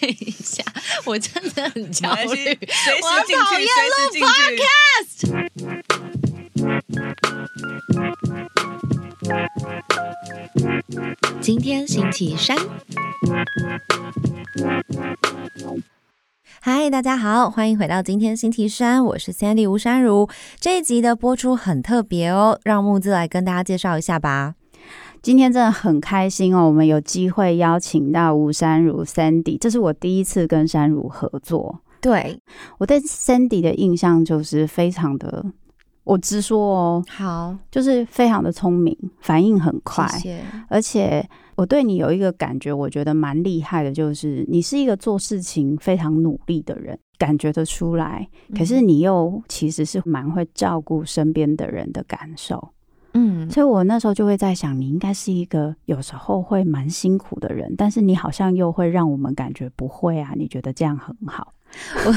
等一下，我真的很焦虑，我讨厌随时进去。今天星期三，嗨，大家好，欢迎回到今天星期三，我是 Sandy 吴珊如。这一集的播出很特别哦，让木子来跟大家介绍一下吧。今天真的很开心哦，我们有机会邀请到吴山如 Sandy，这是我第一次跟山如合作。对，我对 Sandy 的印象就是非常的，我直说哦，好，就是非常的聪明，反应很快，谢谢。而且我对你有一个感觉，我觉得蛮厉害的，就是你是一个做事情非常努力的人，感觉得出来。可是你又其实是蛮会照顾身边的人的感受，嗯，所以我那时候就会在想，你应该是一个有时候会蛮辛苦的人，但是你好像又会让我们感觉不会啊，你觉得这样很好。我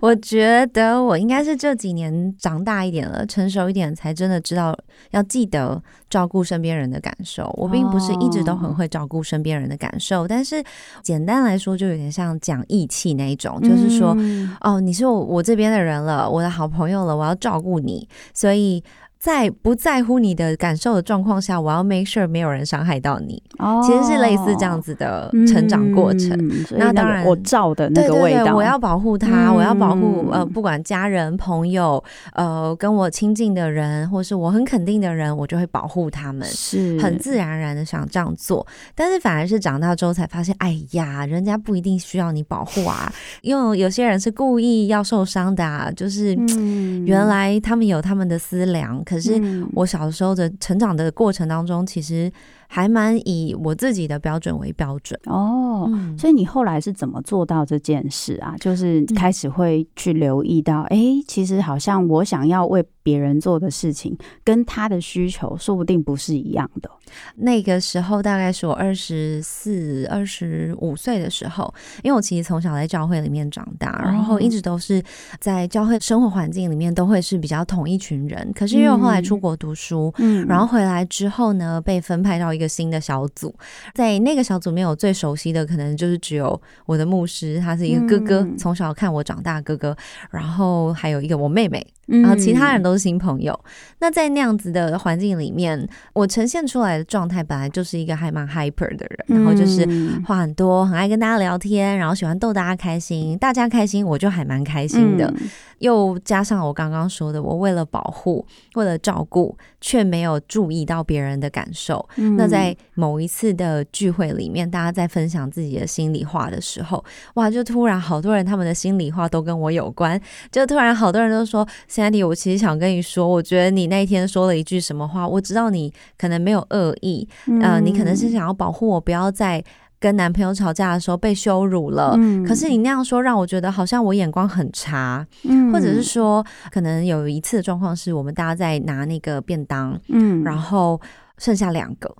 我觉得我应该是这几年长大一点了，成熟一点，才真的知道要记得照顾身边人的感受。我并不是一直都很会照顾身边人的感受，但是简单来说，就有点像讲义气那一种，就是说，嗯哦，你是我我这边的人了，我的好朋友了，我要照顾你，所以在不在乎你的感受的状况下，我要 make sure 没有人伤害到你。哦其实是类似这样子的成长过程。嗯那当然我照的那对对对，个味道，我要保护他，我要保护嗯呃，不管家人、朋友，呃，跟我亲近的人，或是我很肯定的人，我就会保护他们。是很自然而然的想这样做，但是反而是长大之后才发现，哎呀，人家不一定需要你保护啊，因为有些人是故意要受伤的啊，就是嗯原来他们有他们的思量，可是嗯。我小时候的成长的过程当中，其实还蛮以我自己的标准为标准。哦。嗯，所以你后来是怎么做到这件事啊？就是开始会去留意到，哎、其实好像我想要为别人做的事情，跟他的需求说不定不是一样的。那个时候大概是我二十四、二十五岁的时候，因为我其实从小在教会里面长大，然后一直都是在教会生活环境里面都会是比较同一群人。可是因为我后来出国读书，嗯然后回来之后呢，被分派到一个新的小组，在那个小组里面，我最熟悉的可能就是只有我的牧师，他是一个哥哥，嗯从小看我长大哥哥，然后还有一个我妹妹，然然后其他人都是新朋友。那在那样子的环境里面，我呈现出来的状态本来就是一个还蛮 hyper 的人，然后就是嗯话很多，很爱跟大家聊天，然后喜欢逗大家开心，大家开心我就还蛮开心的。嗯又加上我刚刚说的，我为了保护，为了照顾，却没有注意到别人的感受。嗯。那在某一次的聚会里面，大家在分享自己的心里话的时候，哇，就突然好多人他们的心里话都跟我有关，就突然好多人都说，Sandy，我其实想跟你说，我觉得你那天说了一句什么话，我知道你可能没有恶意，呃，你可能是想要保护我，不要在跟男朋友吵架的时候被羞辱了。嗯。可是你那样说，让我觉得好像我眼光很差，嗯。或者是说，可能有一次的状况是我们大家在拿那个便当，嗯。然后剩下两个，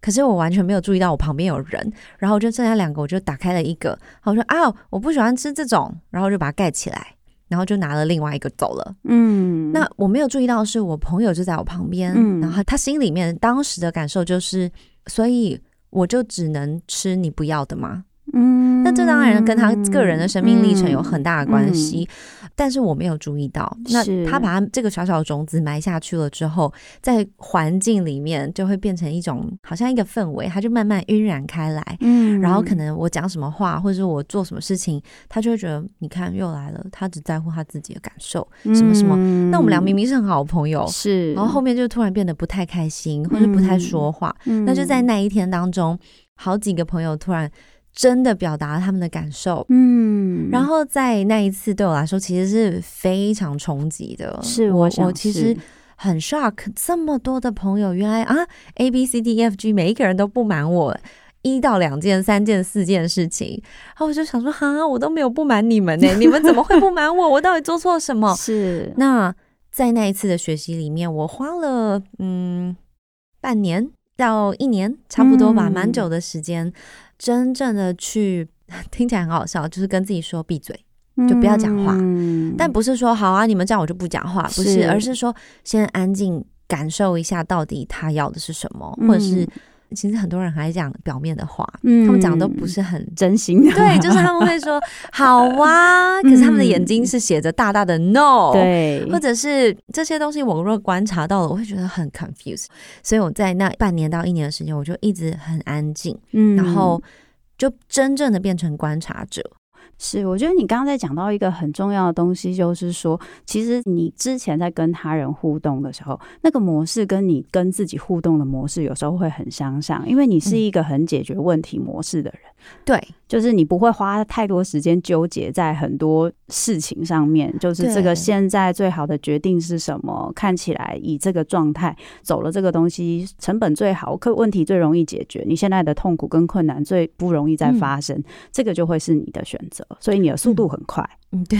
可是我完全没有注意到我旁边有人，然后就剩下两个，我就打开了一个，然后我说啊，我不喜欢吃这种，然后就把它盖起来，然后就拿了另外一个走了。嗯。那我没有注意到是我朋友就在我旁边，嗯。然后他心里面当时的感受就是，所以我就只能吃你不要的吗？嗯。那这当然跟他个人的生命历程有很大的关系，但是我没有注意到。那他把他这个小小的种子埋下去了之后，在环境里面就会变成一种好像一个氛围，它就慢慢晕染开来。嗯然后可能我讲什么话，或者是我做什么事情，他就会觉得，你看又来了，他只在乎他自己的感受，什么什么。么那我们俩明明是很好的朋友，嗯是，然后后面就突然变得不太开心，或者不太说话。嗯那就在那一天当中，好几个朋友突然真的表达了他们的感受。嗯，然后在那一次对我来说，其实是非常冲击的。是我我其是实很 shock，这么多的朋友，原来啊 A B C D E F G 每一个人都不满我一到两件、三件、四件事情，然后我就想说，哈，我都没有不满你们呢，你们怎么会不满我？我到底做错什么？是那在那一次的学习里面，我花了嗯半年到一年，差不多吧，嗯蛮久的时间，真正的去 听起来很好笑，就是跟自己说闭嘴。就不要讲话。嗯。但不是说好啊，你们这样我就不讲话，不是，是。而是说先安静感受一下到底他要的是什么，嗯或者是其实很多人还讲表面的话，嗯。他们讲的都不是很真心的，对，就是他们会说 好啊，可是他们的眼睛是写着大大的 no，，对，或者是这些东西我若观察到了，我会觉得很 confused，所以我在那半年到一年的时间，我就一直很安静，嗯。然后就真正的变成观察者。是，我觉得你刚刚在讲到一个很重要的东西，就是说，其实你之前在跟他人互动的时候，那个模式跟你跟自己互动的模式有时候会很相像，因为你是一个很解决问题模式的人。对，就是你不会花太多时间纠结在很多事情上面，就是这个现在最好的决定是什么？看起来以这个状态走了这个东西，成本最好，可问题最容易解决，你现在的痛苦跟困难最不容易再发生，这个就会是你的选择，所以你的速度很快，嗯，对，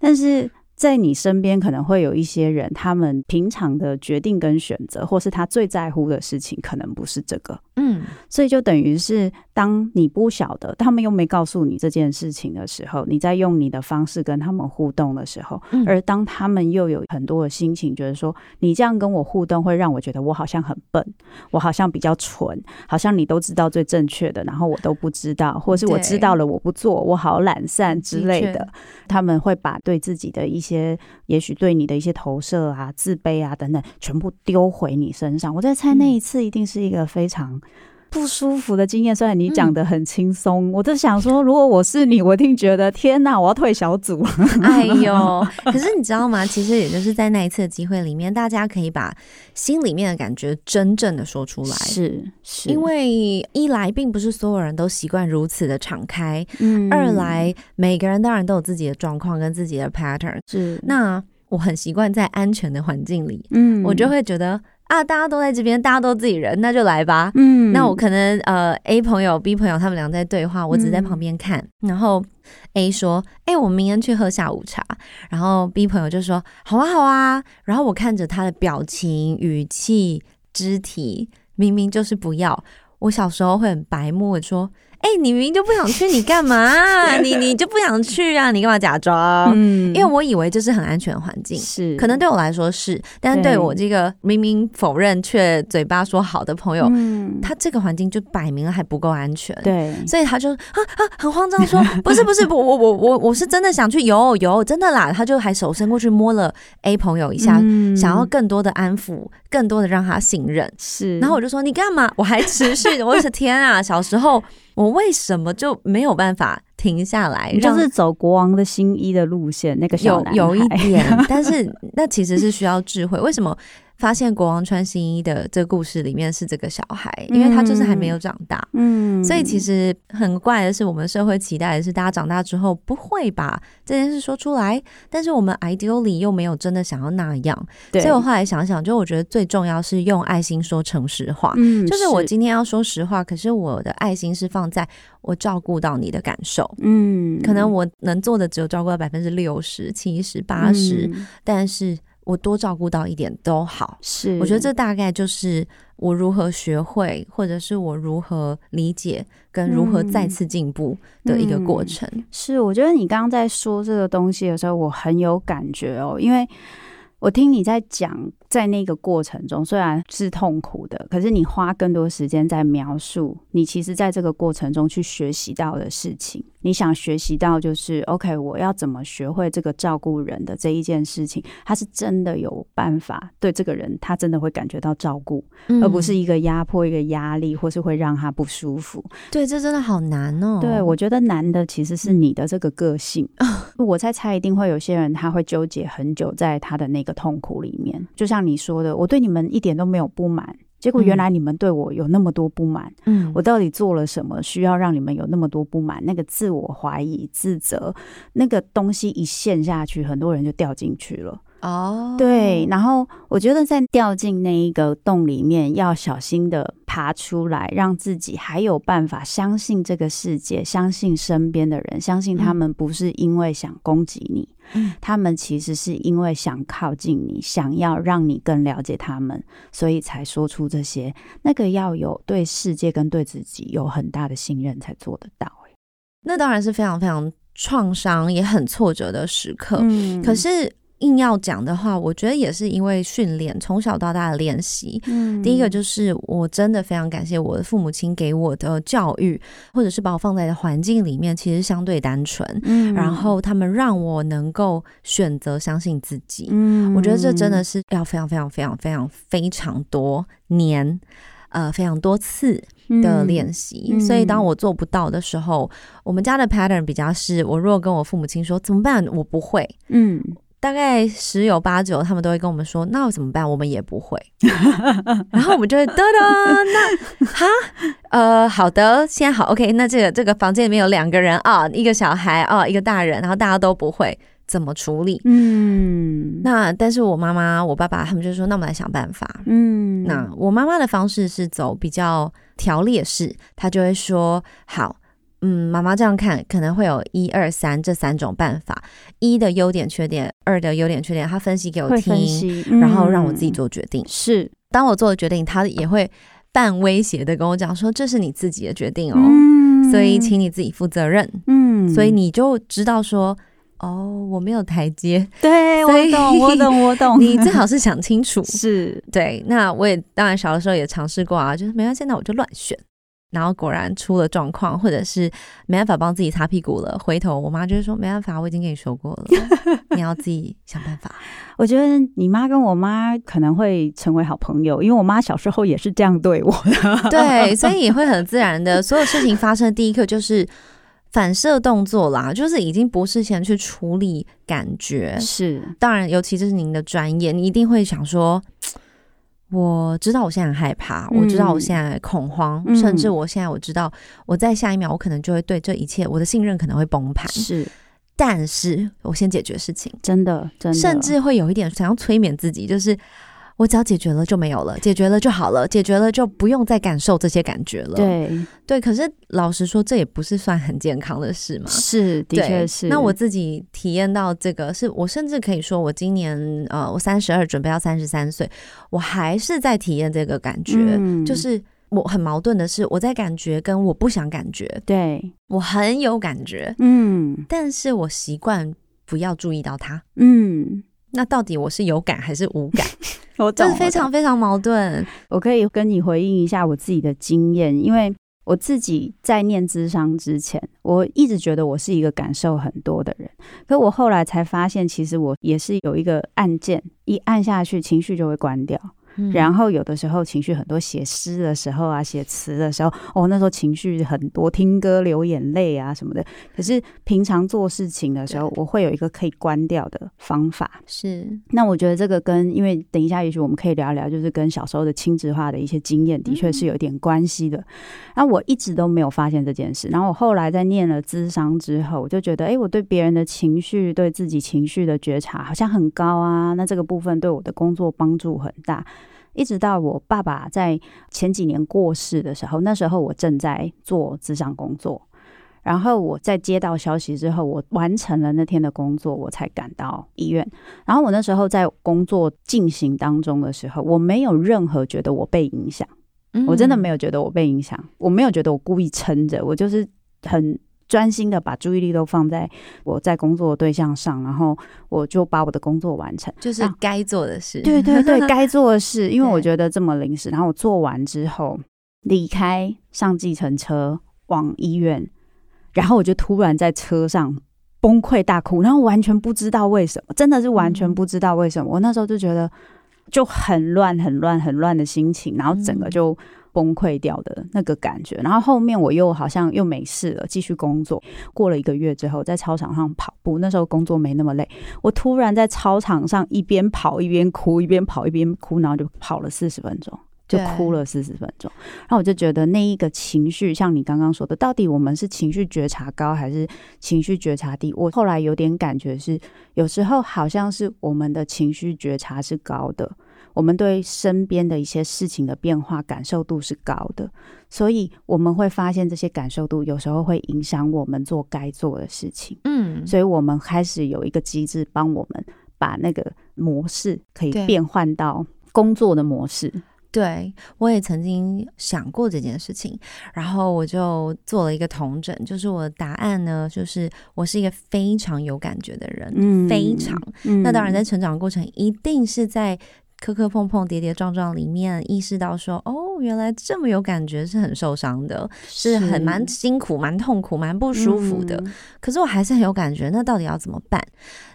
但是。在你身边可能会有一些人，他们平常的决定跟选择，或是他最在乎的事情，可能不是这个。嗯，所以就等于是，当你不晓得，他们又没告诉你这件事情的时候，你在用你的方式跟他们互动的时候，嗯。而当他们又有很多的心情，觉得说你这样跟我互动，会让我觉得我好像很笨，我好像比较蠢，好像你都知道最正确的，然后我都不知道，或是我知道了我不做，我好懒散之类的。的，他们会把对自己的一些，也许对你的一些投射啊、自卑啊等等，全部丢回你身上。我在猜那一次一定是一个非常。不舒服的经验，虽然你讲的很轻松，我就想说，如果我是你，我一定觉得天哪，我要退小组。哎呦！可是你知道吗？其实也就是在那一次的机会里面，大家可以把心里面的感觉真正的说出来。是是，因为一来并不是所有人都习惯如此的敞开，嗯二来每个人当然都有自己的状况跟自己的 pattern。是那我很习惯在安全的环境里，嗯我就会觉得啊，大家都在这边，大家都自己人，那就来吧。嗯那我可能呃 A 朋友 B 朋友他们俩在对话，我只在嗯旁边看，然后 A 说：“哎、我们明天去喝下午茶。”然后 B 朋友就说：“好啊，好啊。”然后我看着他的表情、语气、肢体，明明就是不要。我小时候会很白目的说：“哎、你明明就不想去，你干嘛？你你就不想去啊？你干嘛假装？”嗯因为我以为这是很安全的环境，是可能对我来说是，但是对对我这个明明否认却嘴巴说好的朋友，嗯他这个环境就摆明了还不够安全。对所以他就啊啊很慌张说 不是不是不我我我我是真的想去有有真的啦，他就还手伸过去摸了 A 朋友一下，嗯想要更多的安抚，更多的让他信任。是，然后我就说你干嘛？我还持续，我的天啊！小时候我为什么就没有办法停下来？就是走国王的新衣的路线，那个小有有一点，但是 那其实是需要智慧。为什么发现国王穿新衣的这个故事里面是这个小孩？因为他就是还没有长大。嗯所以其实很怪的是，我们社会期待的是大家长大之后不会把这件事说出来，但是我们 ideally 又没有真的想要那样。所以我后来想想，就我觉得最重要是用爱心说诚实话。嗯就是我今天要说实话，可是我的爱心是放在我照顾到你的感受。嗯可能我能做的只有照顾到百分之六十、七十、八十，嗯但是我多照顾到一点都好。是，我觉得这大概就是我如何学会，或者是我如何理解跟如何再次进步的一个过程。是，我觉得你刚刚在说这个东西的时候，我很有感觉哦，因为我听你在讲，在那个过程中虽然是痛苦的，可是你花更多时间在描述你其实在这个过程中去学习到的事情。你想学习到就是 OK，我要怎么学会这个照顾人的这一件事情，他是真的有办法对这个人，他真的会感觉到照顾，嗯而不是一个压迫、一个压力，或是会让他不舒服。对，这真的好难哦。对，我觉得难的其实是你的这个个性。我在猜，一定会有些人他会纠结很久在他的那个痛苦里面。就像你说的，我对你们一点都没有不满，结果原来你们对我有那么多不满，嗯，我到底做了什么需要让你们有那么多不满？那个自我怀疑、自责，那个东西一陷下去，很多人就掉进去了。哦，对，然后我觉得在掉进那一个洞里面，要小心的爬出来，让自己还有办法相信这个世界，相信身边的人，相信他们不是因为想攻击你，嗯他们其实是因为想靠近你，想要让你更了解他们，所以才说出这些。那个要有对世界跟对自己有很大的信任才做得到、欸。那当然是非常非常创伤也很挫折的时刻。嗯可是硬要讲的话，我觉得也是因为训练，从小到大的练习。嗯第一个就是我真的非常感谢我的父母亲给我的教育，或者是把我放在的环境里面，其实相对单纯。嗯然后他们让我能够选择相信自己，嗯我觉得这真的是要非常非常非常非常非常多年，呃，非常多次的练习。嗯所以当我做不到的时候，我们家的 pattern 比较是，我如果跟我父母亲说怎么办，我不会，嗯大概十有八九他们都会跟我们说，那怎么办？我们也不会。然后我们就会噔噔，那哈呃好的，现在好 OK，那这个这个房间里面有两个人啊，一个小孩啊，一个大人，然后大家都不会怎么处理。嗯那但是我妈妈、我爸爸他们就说，那我们来想办法。嗯那我妈妈的方式是走比较条列式，她就会说好。嗯，妈妈这样看可能会有一二三这三种办法，一的优点缺点，二的优点缺点，他分析给我听，析，然后让我自己嗯做决定。是当我做了决定，他也会半威胁的跟我讲说，这是你自己的决定哦，嗯所以请你自己负责任。嗯所以你就知道说，哦，我没有台阶，对我懂我懂我懂，你最好是想清楚。是对，那我也当然小的时候也尝试过啊，就是没关系，那我就乱选。然后果然出了状况，或者是没办法帮自己擦屁股了，回头我妈就会说没办法，我已经跟你说过了，你要自己想办法。我觉得你妈跟我妈可能会成为好朋友，因为我妈小时候也是这样对我的。对，所以也会很自然的，所有事情发生的第一刻就是反射动作啦，就是已经不是先去处理感觉。是，当然，尤其这是您的专业，你一定会想说。我知道我现在很害怕，我知道我现在恐慌，嗯甚至我现在我知道我在下一秒我可能就会对这一切我的信任可能会崩盘。是。但是我先解决事情，真的，真的，甚至会有一点想要催眠自己，就是我只要解决了就没有了，解决了就好了，解决了就不用再感受这些感觉了。对，对，可是老实说，这也不是算很健康的事嘛。是，的确是。那我自己体验到这个，是我甚至可以说，我今年呃，我三十二，准备要三十三岁，我还是在体验这个感觉。嗯就是我很矛盾的是，我在感觉跟我不想感觉，对，我很有感觉，嗯但是我习惯不要注意到它。嗯，那到底我是有感还是无感？这是非常非常矛盾。我可以跟你回应一下我自己的经验，因为我自己在念智商之前，我一直觉得我是一个感受很多的人，可我后来才发现，其实我也是有一个按键，一按下去，情绪就会关掉。然后后有的时候情绪很多，写诗的时候啊，写词的时候，哦，那时候情绪很多，听歌流眼泪啊什么的。可是平常做事情的时候，我会有一个可以关掉的方法。是那我觉得这个跟，因为等一下也许我们可以聊聊，就是跟小时候的亲子化的一些经验，的确是有点关系的。然后我一直都没有发现这件事，然后我后来在念了智商之后，我就觉得，哎，我对别人的情绪、对自己情绪的觉察好像很高啊。那这个部分对我的工作帮助很大。一直到我爸爸在前几年过世的时候，那时候我正在做职场工作，然后我在接到消息之后，我完成了那天的工作，我才赶到医院。然后我那时候在工作进行当中的时候，我没有任何觉得我被影响，我真的没。有觉得我被影响，我没有觉得我故意撑着，我就是很专心的把注意力都放在我在工作的对象上，然后我就把我的工作完成。就是啊该做的事。对对对，该做的事，因为我觉得这么临时，然后我做完之后离开，上计程车往医院，然后我就突然在车上崩溃大哭，然后完全不知道为什么，真的是完全嗯不知道为什么。我那时候就觉得就很乱、很乱、很乱的心情，然后整个嗯就崩溃掉的那个感觉。然后后面我又好像又没事了，继续工作。过了一个月之后，在操场上跑步，那时候工作没那么累。我突然在操场上一边跑一边哭，一边跑一边哭，然后就跑了四十分钟，就哭了四十分钟。然后我就觉得那一个情绪，像你刚刚说的，到底我们是情绪觉察高还是情绪觉察低？我后来有点感觉是，有时候好像是我们的情绪觉察是高的。我们对身边的一些事情的变化感受度是高的，所以我们会发现这些感受度有时候会影响我们做该做的事情。嗯，所以我们开始有一个机制帮我们把那个模式可以变换到工作的模式。对，我也曾经想过这件事情，然后我就做了一个同整，就是我的答案呢，就是我是一个非常有感觉的人，嗯非常。嗯那当然，在成长过程，一定是在磕磕碰碰、跌跌撞撞里面，意识到说，哦，原来这么有感觉是很受伤的，是很蛮辛苦、蛮痛苦、蛮不舒服的。嗯可是我还是很有感觉，那到底要怎么办？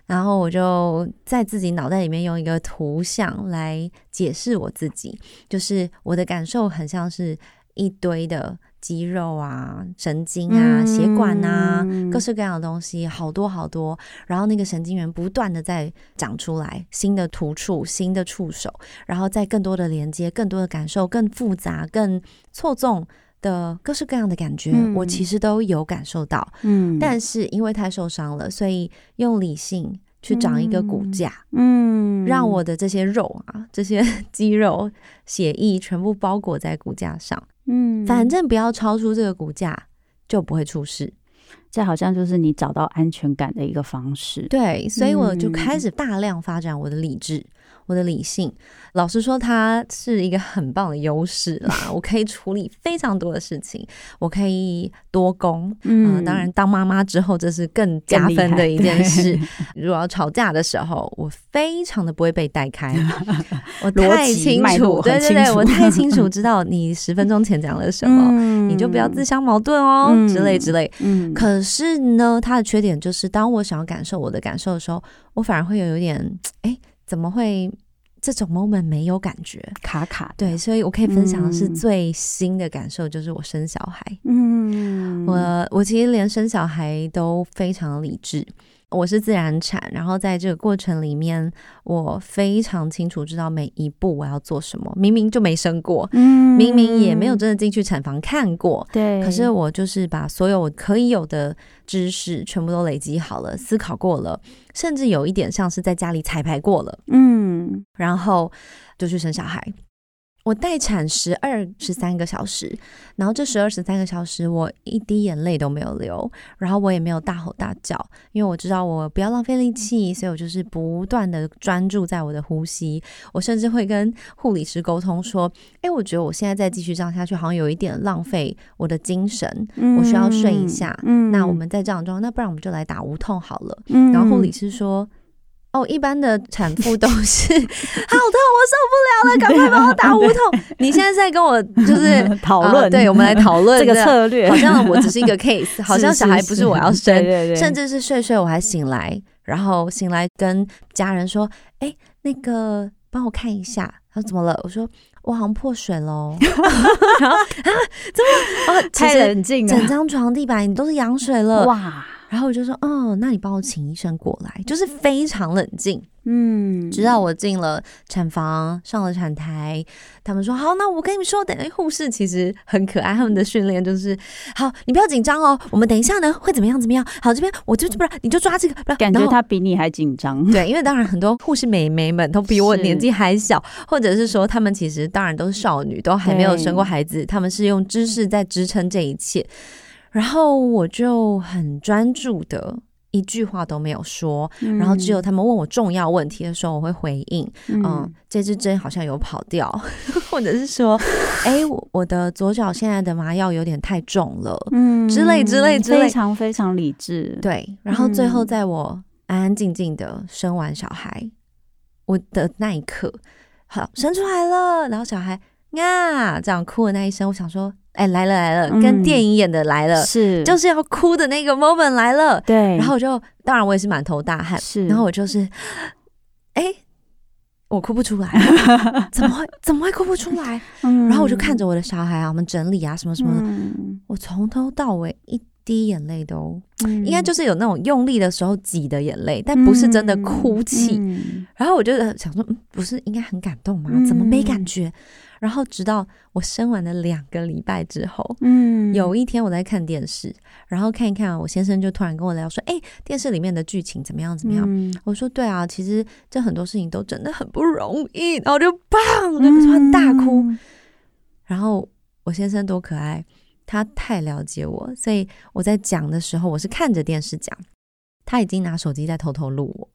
然后我就在自己脑袋里面用一个图像来解释我自己，就是我的感受很像是一堆的肌肉啊、神经啊、嗯血管啊，各式各样的东西，好多好多。然后那个神经元不断的在长出来，新的突触、新的触手，然后再更多的连接、更多的感受、更复杂、更错综的各式各样的感觉，嗯我其实都有感受到。嗯但是因为太受伤了，所以用理性去长一个骨架，嗯让我的这些肉啊、这些 肌肉、血液全部包裹在骨架上，嗯反正不要超出这个股价，就不会出事。这好像就是你找到安全感的一个方式。对，所以我就嗯开始大量发展我的理智。我的理性，老实说，它是一个很棒的优势啦。我可以处理非常多的事情，我可以多工，嗯、当然，当妈妈之后，这是更加分的一件事。如果要吵架的时候，我非常的不会被带开，我太清楚，对对对，我太清楚知道你十分钟前讲了什么，嗯你就不要自相矛盾哦，嗯之类之类。嗯可是呢，它的缺点就是，当我想要感受我的感受的时候，我反而会有有点，哎，怎么会这种 moment 没有感觉？卡卡的，对，所以我可以分享的是嗯最新的感受，就是我生小孩。嗯，我我其实连生小孩都非常理智，我是自然产，然后在这个过程里面，我非常清楚知道每一步我要做什么。明明就没生过，嗯明明也没有真的进去产房看过，对，可是我就是把所有我可以有的知识全部都累积好了，思考过了，甚至有一点像是在家里彩排过了，嗯然后就去生小孩。我待产十二十三个小时，然后这十二十三个小时我一滴眼泪都没有流，然后我也没有大吼大叫，因为我知道我不要浪费力气，所以我就是不断的专注在我的呼吸。我甚至会跟护理师沟通说：“诶，我觉得我现在再继续这样下去，好像有一点浪费我的精神，我需要睡一下。嗯那我们再这样装，那不然我们就来打无痛好了。”嗯然后护理师说：“哦，一般的产妇都是 好痛，我受不了了，赶快帮我打无痛。你现在在跟我就是 讨论呃对，我们来讨论这个策略，好像我只是一个 case，好像小孩不是我要生，对对对，甚至是睡睡我还醒来，然后醒来跟家人说：‘哎，那个帮我看一下。’他说怎么了？我说我好像破水喽。然后啊，怎么？哦，太冷静了，整张床地板你都是羊水了。哇，然后我就说，哦，那你帮我请医生过来，就是非常冷静。嗯，直到我进了产房，上了产台，他们说好，那我跟你们说，等护士其实很可爱，他们的训练就是好，你不要紧张哦，我们等一下呢会怎么样怎么样。好，这边我就不然你就抓这个，感觉他比你还紧张，对，因为当然很多护士美眉们都比我年纪还小，或者是说他们其实当然都是少女，都还没有生过孩子，他们是用知识在支撑这一切。然后我就很专注的。一句话都没有说，然后只有他们问我重要问题的时候，我会回应。嗯，这支针好像有跑掉，或者是说，哎，我我的左脚现在的麻药有点太重了，嗯之类之类之类非常非常理智，对，然后最后嗯在我安安静静的生完小孩，我的那一刻，好生出来了，然后小孩啊这样哭的那一声，我想说，哎来了来了，跟嗯电影演的来了，是就是要哭的那个 moment 来了，对，然后我就当然我也是满头大汗，是，然后我就是，哎。我哭不出来，怎么会怎么会哭不出来？嗯，然后我就看着我的小孩啊，我们整理啊，什么什么的，嗯我从头到尾一滴眼泪都嗯应该就是有那种用力的时候挤的眼泪，但不是真的哭泣。嗯然后我就想说，嗯，不是应该很感动吗？嗯怎么没感觉？然后直到我生完了两个礼拜之后，嗯有一天我在看电视，然后看一看，我先生就突然跟我聊说，哎、电视里面的剧情怎么样？怎么样？嗯我说对啊，其实这很多事情都真的很不容易。然后我就砰，就突然大哭。嗯然后我先生多可爱，他太了解我，所以我在讲的时候，我是看着电视讲，他已经拿手机在偷偷录我。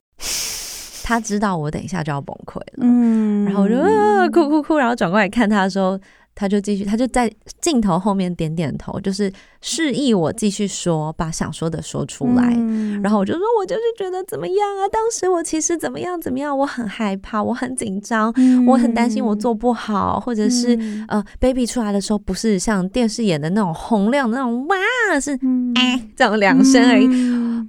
他知道我等一下就要崩溃了，嗯然后我就、啊、哭哭哭，然后转过来看他的时候，他就继续，他就在镜头后面点点头，就是示意我继续说，把想说的说出来。嗯然后我就说，我就是觉得怎么样啊？当时我其实怎么样怎么样，我很害怕，我很紧张，我很担心我做不好，或者是、嗯呃，baby 出来的时候不是像电视演的那种洪亮的那种哇，是嗯哎、这种两声而已。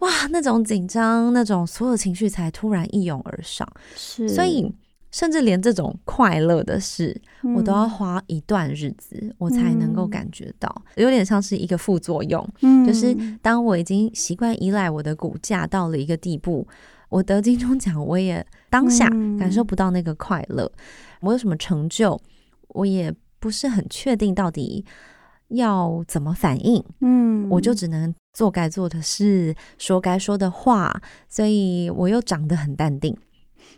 嗯哇，那种紧张，那种所有情绪才突然一涌而上，是，所以甚至连这种快乐的事，我都要嗯。花一段日子，我才能够嗯。感觉到，有点像是一个副作用。嗯就是当我已经习惯依赖我的骨架到了一个地步，我得金钟奖，我也当下嗯。感受不到那个快乐，我有什么成就，我也不是很确定到底要怎么反应，嗯。我就只能做该做的事，说该说的话，所以我又长得很淡定，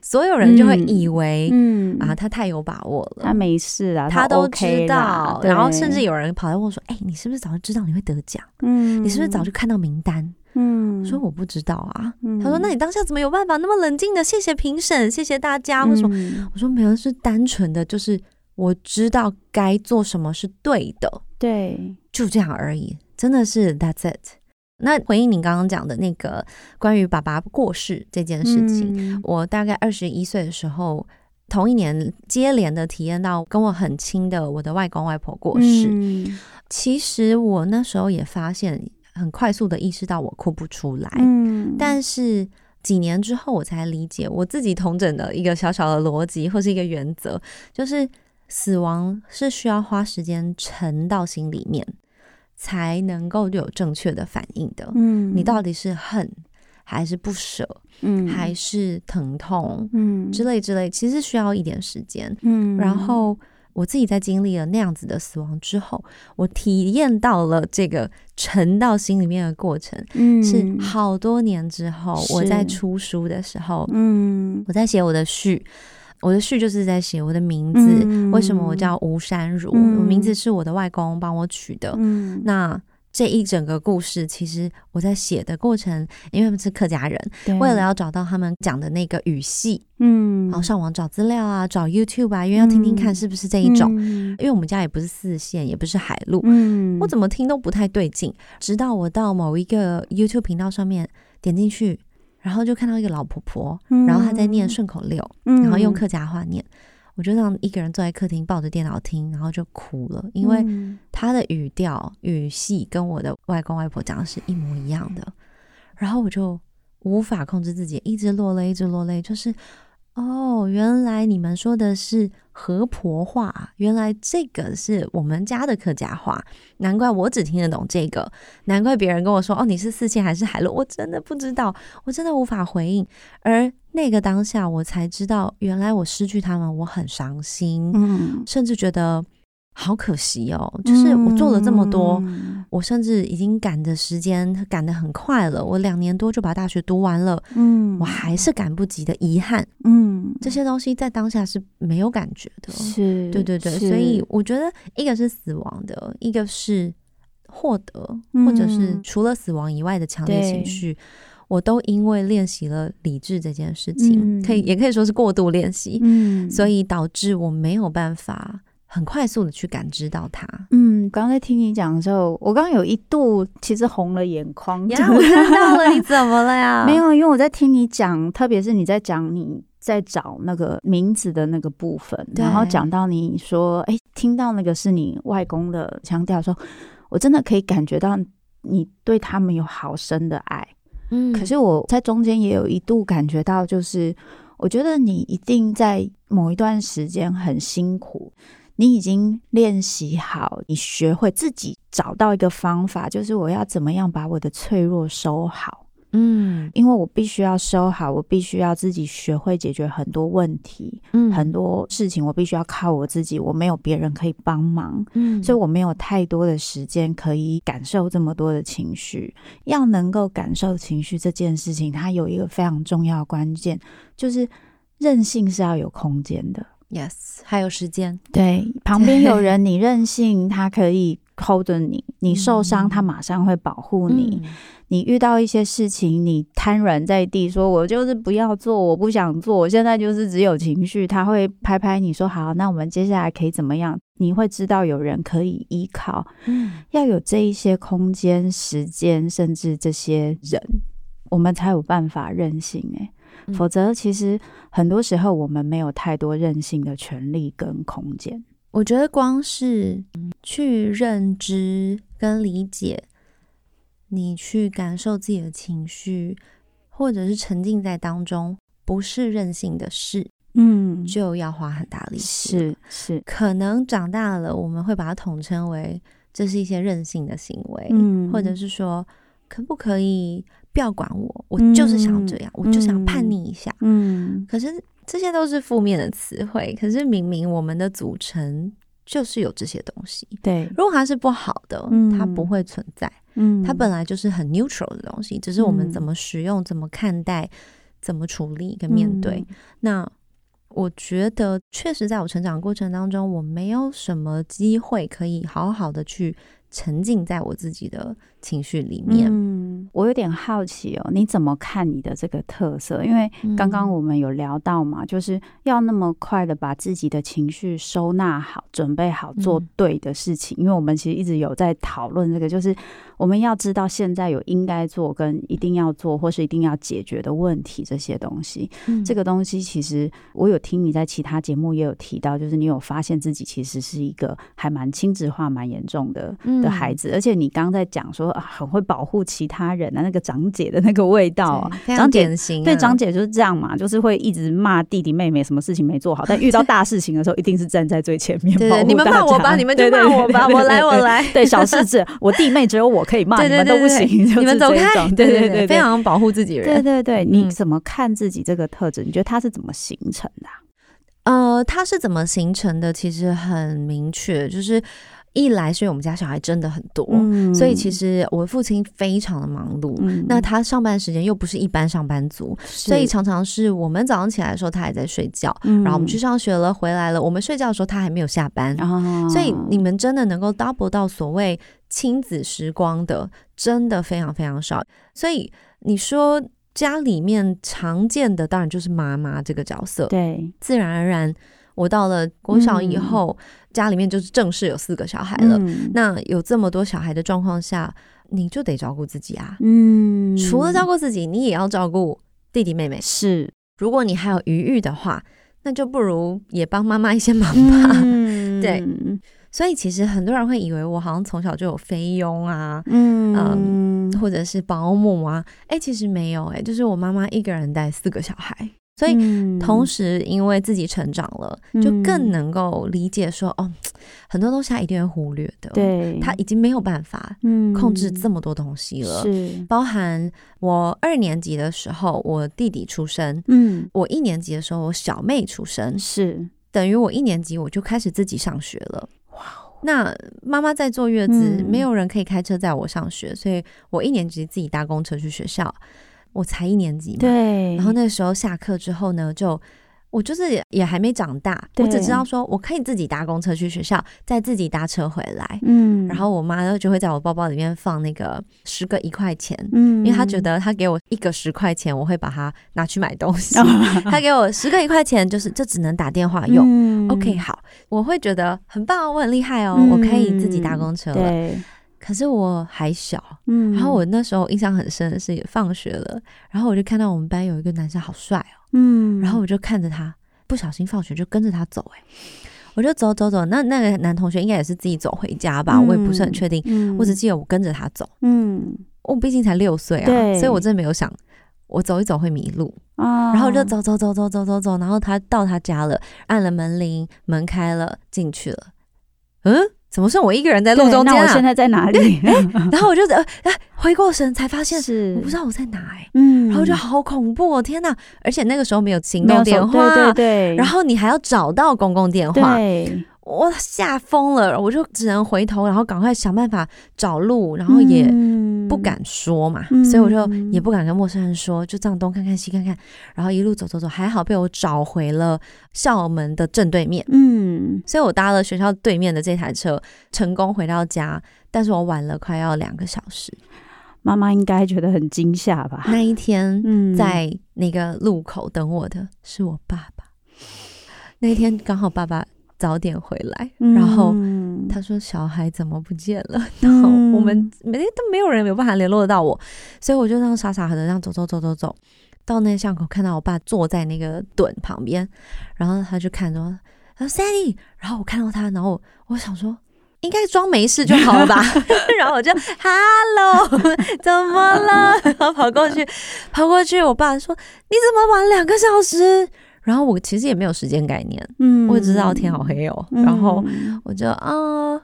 所有人就会嗯以为、嗯啊，他太有把握了，他没事啊，他都知道，然后甚至有人跑来问我说：“哎、你是不是早就知道你会得奖？嗯你是不是早就看到名单？”嗯我说：“我不知道啊。嗯他说：“那你当下怎么有办法那么冷静的？谢谢评审，谢谢大家，为什么？”嗯我说：“没有，是单纯的，就是我知道该做什么是对的，对就这样而已，真的是 That's it。”那回应你刚刚讲的那个关于爸爸过世这件事情，嗯我大概二十一岁的时候，同一年接连的体验到跟我很亲的我的外公外婆过世。嗯其实我那时候也发现，很快速的意识到我哭不出来，嗯但是几年之后我才理解我自己同整的一个小小的逻辑或是一个原则，就是死亡是需要花时间沉到心里面，才能够有正确的反应的。嗯。你到底是恨还是不舍，嗯。还是疼痛？嗯。之类之类，其实需要一点时间。嗯。然后我自己在经历了那样子的死亡之后，我体验到了这个沉到心里面的过程，嗯。是好多年之后，我在出书的时候，嗯。我在写我的序。我的序就是在写我的名字，嗯为什么我叫吴山如？嗯我名字是我的外公帮我取的。嗯那这一整个故事，其实我在写的过程，因为他们是客家人，为了要找到他们讲的那个语系，嗯然后上网找资料啊，找 YouTube 啊，因为要听听看是不是这一种。嗯因为我们家也不是四线，也不是海路，嗯我怎么听都不太对劲。直到我到某一个 YouTube 频道上面点进去，然后就看到一个老婆婆，嗯然后她在念顺口溜，嗯然后用客家话念。我就让一个人坐在客厅抱着电脑听，然后就哭了，因为嗯她的语调、语系跟我的外公外婆讲的是一模一样的，然后我就无法控制自己，一直落泪，一直落泪，就是哦，原来你们说的是河婆话，原来这个是我们家的客家话，难怪我只听得懂这个，难怪别人跟我说哦，你是四千还是海陆，我真的不知道，我真的无法回应。而那个当下，我才知道，原来我失去他们，我很伤心，嗯。甚至觉得好可惜哦。就是我做了这么多，嗯。我甚至已经赶的时间赶得很快了，我两年多就把大学读完了，嗯。我还是赶不及的遗憾。嗯。这些东西在当下是没有感觉的。是对对对，所以我觉得一个是死亡的，一个是获得，嗯。或者是除了死亡以外的强烈情绪，我都因为练习了理智这件事情，嗯。可以也可以说是过度练习，嗯。所以导致我没有办法很快速的去感知到它。嗯，刚刚在听你讲的时候，我刚刚有一度其实红了眼眶。呀，我看到了，你怎么了呀？没，有，因为我在听你讲，特别是你在讲你在找那个名字的那个部分，然后讲到你说，哎，听到那个是你外公的腔调说，我真的可以感觉到你对他们有好深的爱。嗯可是我在中间也有一度感觉到，就是我觉得你一定在某一段时间很辛苦，你已经练习好，你学会自己找到一个方法，就是我要怎么样把我的脆弱收好。嗯因为我必须要收好，我必须要自己学会解决很多问题，嗯很多事情我必须要靠我自己，我没有别人可以帮忙。嗯所以我没有太多的时间可以感受这么多的情绪。要能够感受情绪这件事情，它有一个非常重要的关键，就是韧性是要有空间的。yes，还有时间，对，旁边有人，你任性，他可以 hold 着你；你受伤，嗯他马上会保护你。嗯你遇到一些事情，你瘫软在地，说我就是不要做，我不想做，我现在就是只有情绪，他会拍拍你说好，那我们接下来可以怎么样？你会知道有人可以依靠，嗯，要有这一些空间、时间，甚至这些人，我们才有办法任性、欸。嗯否则其实很多时候我们没有太多任性的权利跟空间。我觉得光是去认知跟理解，你去感受自己的情绪，或者是沉浸在当中，不是任性的事，嗯就要花很大力气。是是，可能长大了，我们会把它统称为这是一些任性的行为，嗯或者是说，可不可以不要管我？我就是想要这样，我就想叛逆一下。嗯可是这些都是负面的词汇，可是明明我们的组成就是有这些东西。对，如果它是不好的，嗯它不会存在。嗯它本来就是很 neutral 的东西，只是我们嗯怎么使用、怎么看待、怎么处理跟面对。，那我觉得，确实在我成长过程当中，我没有什么机会可以好好的去沉浸在我自己的情绪里面。嗯，我有点好奇哦，你怎么看你的这个特色？因为刚刚嗯我们有聊到嘛，就是要那么快的把自己的情绪收纳好，准备好做嗯对的事情。因为我们其实一直有在讨论这个，就是我们要知道现在有应该做跟一定要做，或是一定要解决的问题这些东西。嗯这个东西其实我有听你在其他节目也有提到，就是你有发现自己其实是一个还蛮亲子化蛮严重的的孩嗯子，而且你刚刚在讲说、啊、很会保护其他人啊，那个长姐的那个味道啊。非常长姐典型、啊，对，长姐就是这样嘛，就是会一直骂弟弟妹妹什么事情没做好，但遇到大事情的时候，一定是站在最前面对你们骂我吧，你们就骂我吧，我来，我来。对，小事情，我弟妹只有我可以骂，你们都不行，你们走开。对对对对，非常保护自己人。对对对，你嗯怎么看自己这个特质？你觉得它是怎么形成的啊、呃，它是怎么形成的？其实很明确，就是一来是因为我们家小孩真的很多，嗯所以其实我父亲非常的忙碌。嗯那他上班时间又不是一般上班族，所以常常是我们早上起来的时候他还在睡觉，嗯然后我们去上学了，回来了，我们睡觉的时候他还没有下班。啊所以你们真的能够 double 到所谓亲子时光的，真的非常非常少。所以你说家里面常见的，当然就是妈妈这个角色。对自然而然，我到了国小以后，家里面就是正式有四个小孩了。嗯那有这么多小孩的状况下，你就得照顾自己啊。嗯除了照顾自己，你也要照顾弟弟妹妹。是如果你还有余裕的话，那就不如也帮妈妈一些忙吧。嗯 对所以其实很多人会以为我好像从小就有菲佣啊，嗯或者是保姆啊。哎、其实没有哎、就是我妈妈一个人带四个小孩，所以以同时，因为自己成长了，就嗯更能够理解说，哦，很多东西他一定会忽略的。，对他已经没有办法嗯控制这么多东西了。是包含我二年级的时候，我弟弟出生；嗯我一年级的时候，我小妹出生，是等于我一年级我就开始自己上学了。哇！那妈妈在坐月子，嗯没有人可以开车载我上学，所以我一年级自己搭公车去学校。我才一年级嘛，对，然后那时候下课之后呢，就我就是也也还没长大，我只知道说我可以自己搭公车去学校，再自己搭车回来。嗯然后我妈呢就会在我包包里面放那个十个一块钱，嗯因为她觉得她给我一个十块钱，我会把它拿去买东西。哦她给我十个一块钱，就是这只能打电话用。嗯 OK，好，我会觉得很棒，我很厉害哦，我可以自己搭公车了。对，可是我还小，嗯。然后我那时候印象很深的是，也放学了，然后我就看到我们班有一个男生好帅哦，嗯。然后我就看着他，不小心放学就跟着他走、欸，我就走走走，那那个男同学应该也是自己走回家吧，我也不是很确定，嗯。我只记得我跟着他走，嗯。我毕竟才六岁啊，对。所以我真的没有想。我走一走会迷路，啊。然后我就走走走走走走走，然后他到他家了，按了门铃，门开了，进去了。嗯，怎么剩我一个人在路中间啊？那我现在在哪里？然后我就呃哎回过神才发现，是我不知道我在哪哎、嗯然后就好恐怖哦，天哪！而且那个时候没有行动电话，对对对，然后你还要找到公共电话，对，我吓疯了，我就只能回头，然后赶快想办法找路，然后也嗯不敢说嘛，嗯所以我就也不敢跟陌生人说，就这样东看看西看看，然后一路走走走，还好被我找回了校门的正对面，嗯所以我搭了学校对面的这台车，成功回到家，但是我晚了快要两个小时。妈妈应该觉得很惊吓吧？那一天嗯在那个路口等我的是我爸爸。那一天刚好爸爸早点回来，然后嗯他说小孩怎么不见了？然后我们每天都没有人有办法联络得到我，所以我就这样傻傻的这样走走走走走，到那个巷口看到我爸坐在那个墩旁边，然后他就看着我，他说 Sandy，然后我看到他，然后我我想说。应该装没事就好了吧，然后我就 Hello，怎么了？然后跑过去，跑过去，我爸说你怎么晚两个小时？然后我其实也没有时间概念，嗯我也知道天好黑哦，然后我就啊、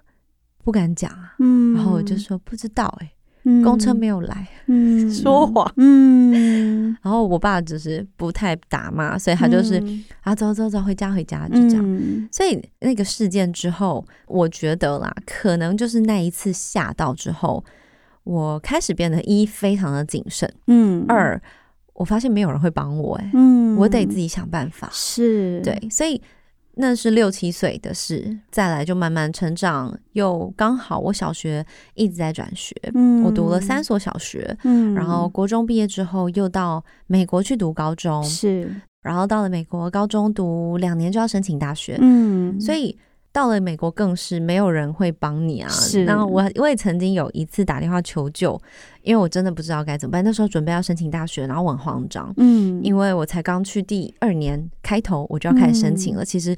不敢讲啊，嗯然后我就说不知道哎、嗯公车没有来，嗯 说谎。嗯，然后我爸只是不太打骂，所以他就是、啊走走走回家回家就这样。嗯所以那个事件之后，我觉得啦，可能就是那一次吓到之后，我开始变得一非常的谨慎，嗯二我发现没有人会帮我、哎、嗯我得自己想办法。是对，所以那是六七岁的事，再来就慢慢成长，又刚好我小学一直在转学，嗯我读了三所小学，嗯然后国中毕业之后又到美国去读高中，是然后到了美国高中读两年就要申请大学，嗯所以。到了美国更是没有人会帮你啊！是那我我也曾经有一次打电话求救，因为我真的不知道该怎么办。那时候准备要申请大学，然后我很慌张，嗯因为我才刚去第二年开头，我就要开始申请了。其实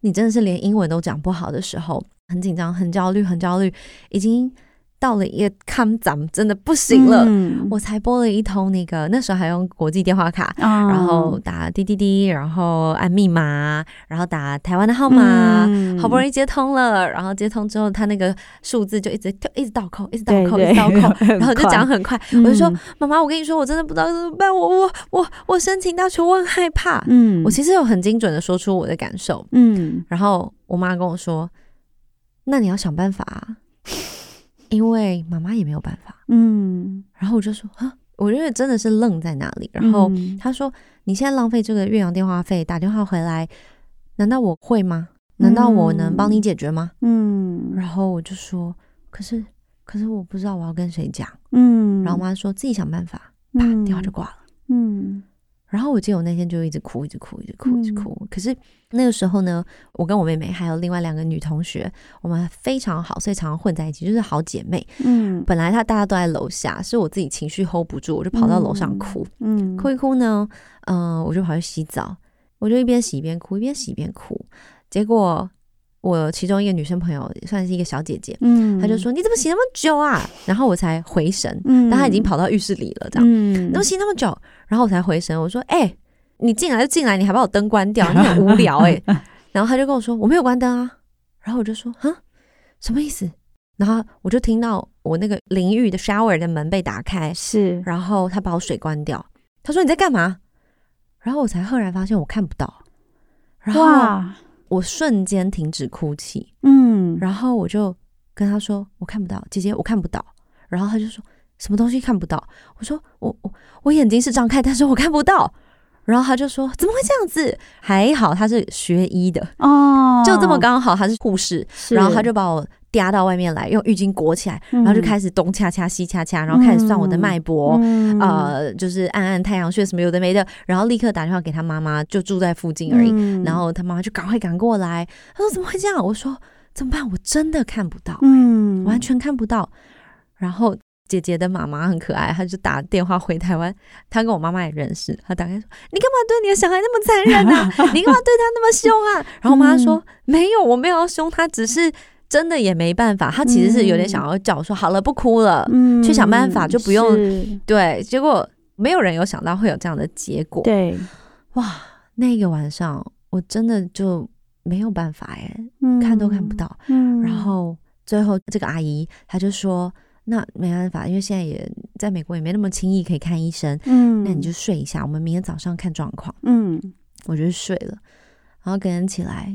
你真的是连英文都讲不好的时候，很紧张、很焦虑、很焦虑，已经到了一个看咱们真的不行了。嗯我才拨了一通那个，那时候还用国际电话卡。啊然后打滴滴滴，然后按密码，然后打台湾的号码，嗯好不容易接通了。然后接通之后，他那个数字就一直跳，一直倒扣，一直倒扣，对一直倒扣，然后就讲很快。我就说嗯：“妈妈，我跟你说，我真的不知道怎么办，我我我我申请大学，我很害怕。嗯我其实有很精准的说出我的感受，嗯然后我妈跟我说：“那你要想办法啊，因为妈妈也没有办法。嗯”然后我就说：“啊，我觉得真的是愣在那里。”然后嗯她说：“你现在浪费这个岳阳电话费打电话回来，难道我会吗？难道我能帮你解决吗？”嗯然后我就说：“可是，可是我不知道我要跟谁讲。”嗯然后我妈说：“自己想办法。”啪，嗯电话就挂了。嗯然后我记得我那天就一直哭，一直哭，一直哭，一直嗯哭。可是那个时候呢，我跟我妹妹还有另外两个女同学，我们非常好，所以常常混在一起，就是好姐妹。嗯本来她大家都在楼下，是我自己情绪 hold 不住，我就跑到楼上哭。嗯哭一哭呢，嗯、我就跑去洗澡，我就一边洗一边哭，一边洗一边哭。结果我其中一个女生朋友算是一个小姐姐，嗯她就说：“你怎么洗那么久啊？”然后我才回神，嗯但她已经跑到浴室里了，这样。嗯都洗那么久，然后我才回神，我说：“哎、你进来就进来，你还把我灯关掉，你很无聊哎、然后她就跟我说：“我没有关灯啊。”然后我就说：“啊，什么意思？”然后我就听到我那个淋浴的 shower 的门被打开，是然后她把我水关掉。她说：“你在干嘛？”然后我才赫然发现我看不到，然后哇我瞬间停止哭泣，嗯然后我就跟他说：“我看不到，姐姐，我看不到。”然后他就说：“什么东西看不到？”我说：“我我我眼睛是张开，但是我看不到。”然后他就说：“怎么会这样子？”还好他是学医的，哦就这么刚好他是护士，然后他就把我嗲到外面来，用浴巾裹起来，然然后就开始东掐掐西掐掐，然后开始算我的脉搏。嗯呃，就是按按太阳穴什么有的没的，然后立刻打电话给他妈妈，就住在附近而已。嗯然后他妈妈就赶快赶过来，他说怎么会这样？我说怎么办？我真的看不到，嗯完全看不到。然后姐姐的妈妈很可爱，她就打电话回台湾，她跟我妈妈也认识，她打开说：“你干嘛对你的小孩那么残忍啊？你干嘛对他那么凶啊？”然后我妈说：“没有，我没有要凶他，只是真的也没办法。他其实是有点想要叫我说好了，不哭了。嗯去想办法就不用对，结果没有人有想到会有这样的结果。对，哇，那个晚上我真的就没有办法哎，看都看不到。嗯然后最后这个阿姨她就说：“那没办法，因为现在也在美国也没那么轻易可以看医生，嗯那你就睡一下，我们明天早上看状况。嗯”我就睡了，然后隔天起来，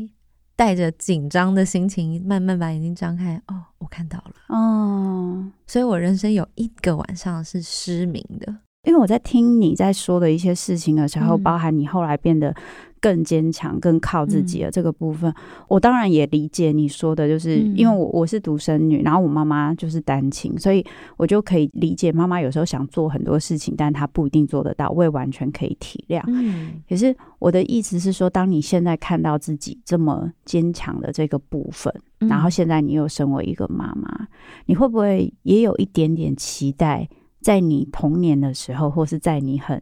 带着紧张的心情，慢慢把眼睛张开，哦，我看到了。哦。所以我人生有一个晚上是失明的。因为我在听你在说的一些事情的时候，嗯包含你后来变得更坚强、更靠自己的这个部分，我当然也理解你说的，就是嗯。因为我我是独生女，然后我妈妈就是单亲，所以我就可以理解妈妈有时候想做很多事情，但她不一定做得到，我也完全可以体谅。嗯。可是我的意思是说，当你现在看到自己这么坚强的这个部分，嗯然后现在你又身为一个妈妈，你会不会也有一点点期待，在你童年的时候，或是在你很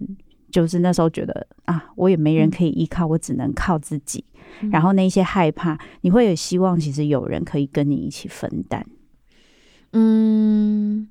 就是那时候觉得啊，我也没人可以依靠，我只能靠自己，嗯。然后那些害怕，你会有希望，其实有人可以跟你一起分担。嗯，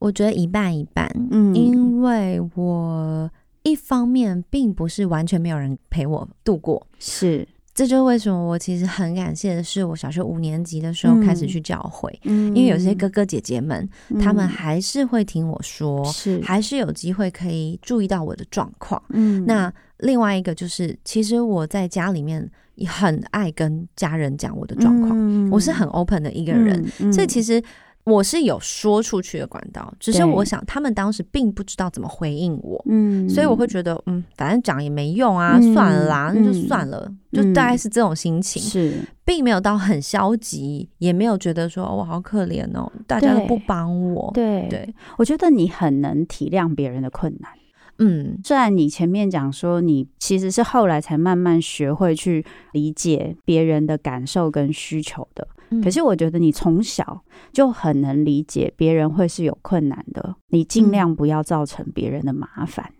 我觉得一半一半，嗯因为我一方面并不是完全没有人陪我度过，是，这就是为什么我其实很感谢的是，我小学五年级的时候嗯开始去教会，嗯因为有些哥哥姐姐们，他们嗯还是会听我说，是，还是有机会可以注意到我的状况。嗯那另外一个就是，其实我在家里面也很爱跟家人讲我的状况，况我是很 open 的一个人，嗯所以其实我是有说出去的管道，只是我想他们当时并不知道怎么回应我。嗯所以我会觉得，嗯，反正讲也没用啊，嗯算了啦，那就嗯算了，就大概是这种心情，是并没有到很消极，也没有觉得说哦我好可怜哦，大家都不帮我。对对，我觉得你很能体谅别人的困难。嗯。虽然你前面讲说你其实是后来才慢慢学会去理解别人的感受跟需求的，嗯。可是我觉得你从小就很能理解别人会是有困难的，你尽量不要造成别人的麻烦。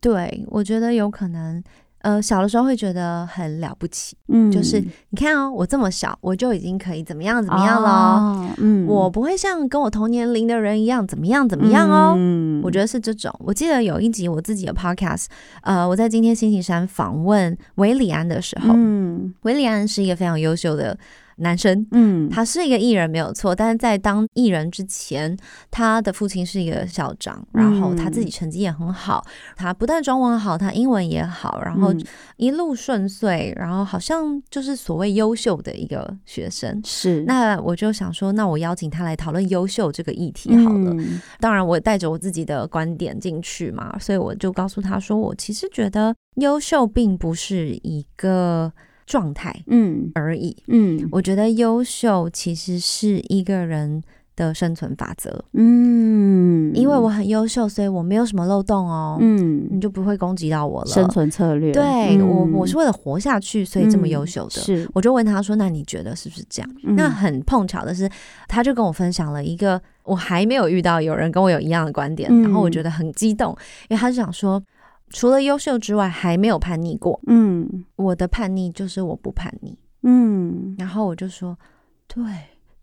对，我觉得有可能，呃，小的时候会觉得很了不起，嗯就是你看哦，我这么小，我就已经可以怎么样怎怎么样了，哦嗯我不会像跟我同年龄的人一样怎么样怎么样哦。嗯我觉得是这种。我记得有一集我自己的 podcast，呃，我在今天星期三访问韦里安的时候，嗯韦里安是一个非常优秀的男生，嗯他是一个艺人没有错，但是在当艺人之前，他的父亲是一个校长，然后他自己成绩也很好，他不但中文好，他英文也好，然后嗯一路顺遂，然后好像就是所谓优秀的一个学生。是那我就想说，那我邀请他来讨论优秀这个议题好了。嗯当然，我带着我自己的观点进去嘛，所以我就告诉他说，我其实觉得优秀并不是一个状态嗯。而已，嗯。我觉得优秀其实是一个人的生存法则。嗯。因为我很优秀，所以我没有什么漏洞哦，嗯。你就不会攻击到我了。生存策略，对、嗯。我，我是为了活下去，所以这么优秀的。是。我就问他说：“那你觉得是不是这样？”嗯。那很碰巧的是，他就跟我分享了一个我还没有遇到有人跟我有一样的观点，嗯。然后我觉得很激动，因为他就想说，除了优秀之外，还没有叛逆过。嗯我的叛逆就是我不叛逆。嗯然后我就说，对，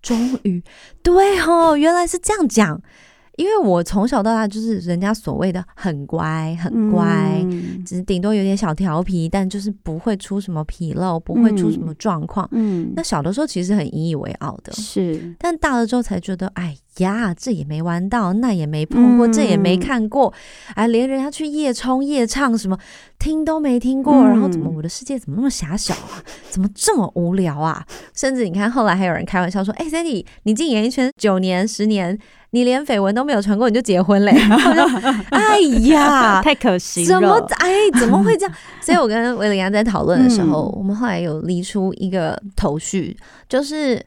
终于，对哦，原来是这样讲。因为我从小到大就是人家所谓的很乖，很乖，嗯。只是顶多有点小调皮，但就是不会出什么纰漏，不会出什么状况。嗯。那小的时候其实很引以为傲的，是。但大了之后才觉得，哎呀，这也没玩到，那也没碰过，嗯。这也没看过，哎，连人家去夜冲夜唱什么听都没听过，嗯。然后怎么我的世界怎么那么狭小啊？怎么这么无聊啊？甚至你看后来还有人开玩笑说，哎，Sandy，你进演艺圈九年十年，你连绯闻都没有传过，你就结婚嘞？哎呀，太可惜了，怎么哎怎么会这样？所以我跟维里安在讨论的时候，嗯我们后来有理出一个头绪，就是